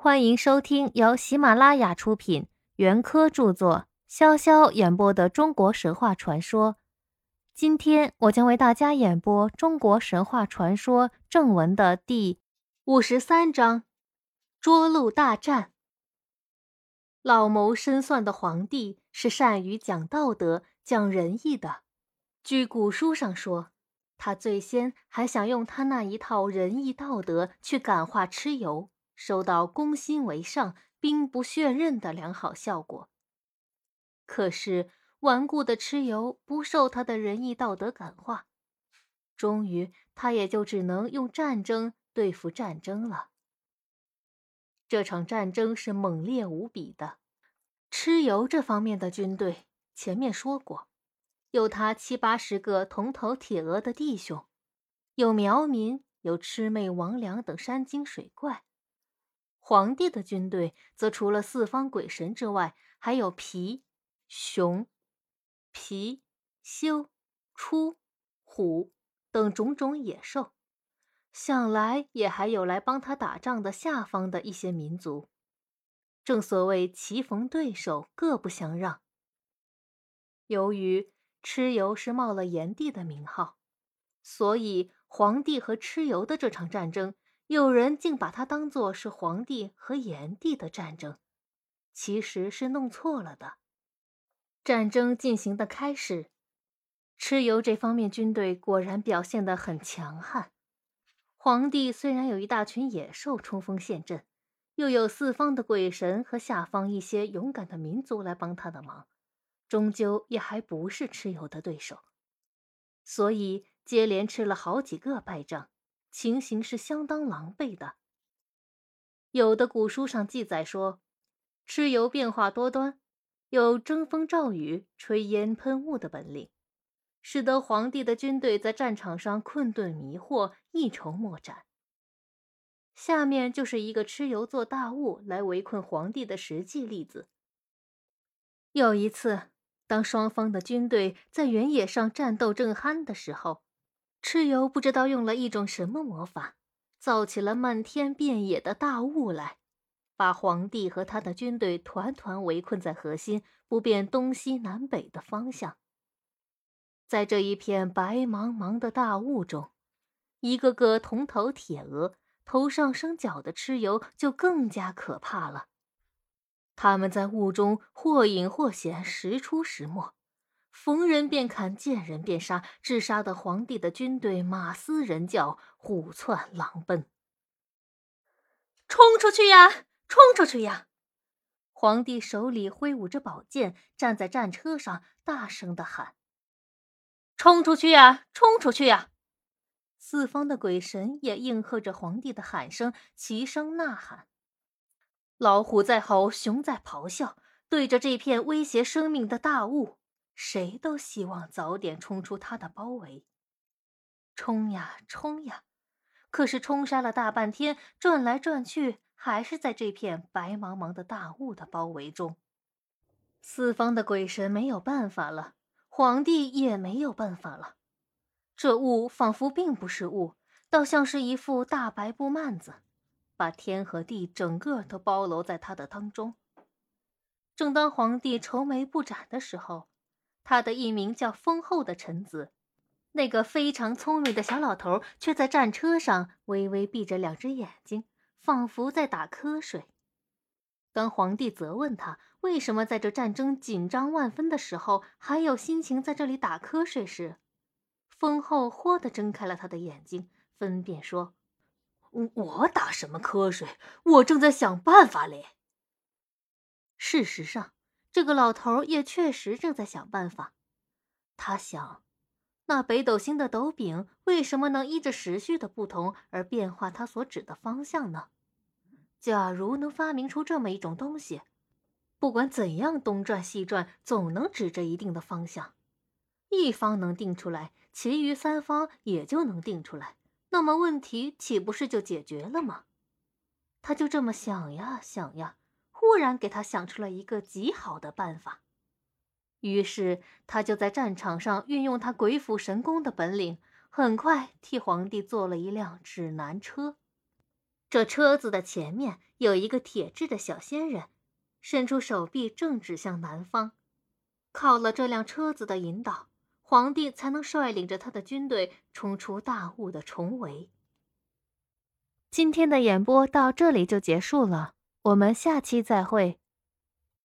欢迎收听由喜马拉雅出品、袁科著作、潇潇演播的中国神话传说。今天我将为大家演播中国神话传说正文的第五十三章：涿鹿大战。老谋深算的皇帝是善于讲道德、讲仁义的。据古书上说，他最先还想用他那一套仁义道德去感化蚩尤。收到攻心为上、兵不血刃的良好效果。可是顽固的蚩尤不受他的仁义道德感化，终于他也就只能用战争对付战争了。这场战争是猛烈无比的。蚩尤这方面的军队，前面说过，有他七八十个铜头铁额的弟兄，有苗民，有魑魅魍魉等山精水怪。皇帝的军队则除了四方鬼神之外，还有皮、熊、皮、修、出、虎等种种野兽，想来也还有来帮他打仗的下方的一些民族。正所谓棋逢对手，各不相让。由于蚩尤是冒了炎帝的名号，所以皇帝和蚩尤的这场战争。有人竟把它当作是皇帝和炎帝的战争，其实是弄错了的。战争进行的开始，蚩尤这方面军队果然表现得很强悍。皇帝虽然有一大群野兽冲锋陷阵，又有四方的鬼神和下方一些勇敢的民族来帮他的忙，终究也还不是蚩尤的对手，所以接连吃了好几个败仗。情形是相当狼狈的。有的古书上记载说，蚩尤变化多端，有争风召雨、吹烟喷雾的本领，使得皇帝的军队在战场上困顿迷惑，一筹莫展。下面就是一个蚩尤做大雾来围困皇帝的实际例子。有一次，当双方的军队在原野上战斗正酣的时候。蚩尤不知道用了一种什么魔法，造起了漫天遍野的大雾来，把皇帝和他的军队团团围困在核心，不辨东西南北的方向。在这一片白茫茫的大雾中，一个个铜头铁额、头上生角的蚩尤就更加可怕了。他们在雾中或隐或显，时出时没。逢人便砍，见人便杀，致杀的皇帝的军队马嘶人叫，虎窜狼奔。冲出去呀！冲出去呀！皇帝手里挥舞着宝剑，站在战车上，大声的喊：“冲出去呀！冲出去呀！”四方的鬼神也应和着皇帝的喊声，齐声呐喊。老虎在吼，熊在咆哮，对着这片威胁生命的大雾。谁都希望早点冲出他的包围，冲呀冲呀！可是冲杀了大半天，转来转去，还是在这片白茫茫的大雾的包围中。四方的鬼神没有办法了，皇帝也没有办法了。这雾仿佛并不是雾，倒像是一副大白布幔子，把天和地整个都包搂在他的当中。正当皇帝愁眉不展的时候，他的一名叫封后的臣子，那个非常聪明的小老头，却在战车上微微闭着两只眼睛，仿佛在打瞌睡。当皇帝责问他为什么在这战争紧张万分的时候，还有心情在这里打瞌睡时，封后豁地睁开了他的眼睛，分辨说：“我打什么瞌睡？我正在想办法嘞。”事实上。这个老头也确实正在想办法。他想，那北斗星的斗柄为什么能依着时序的不同而变化它所指的方向呢？假如能发明出这么一种东西，不管怎样东转西转，总能指着一定的方向。一方能定出来，其余三方也就能定出来，那么问题岂不是就解决了吗？他就这么想呀想呀。忽然给他想出了一个极好的办法，于是他就在战场上运用他鬼斧神工的本领，很快替皇帝做了一辆指南车。这车子的前面有一个铁制的小仙人，伸出手臂正指向南方。靠了这辆车子的引导，皇帝才能率领着他的军队冲出大雾的重围。今天的演播到这里就结束了，我们下期再会。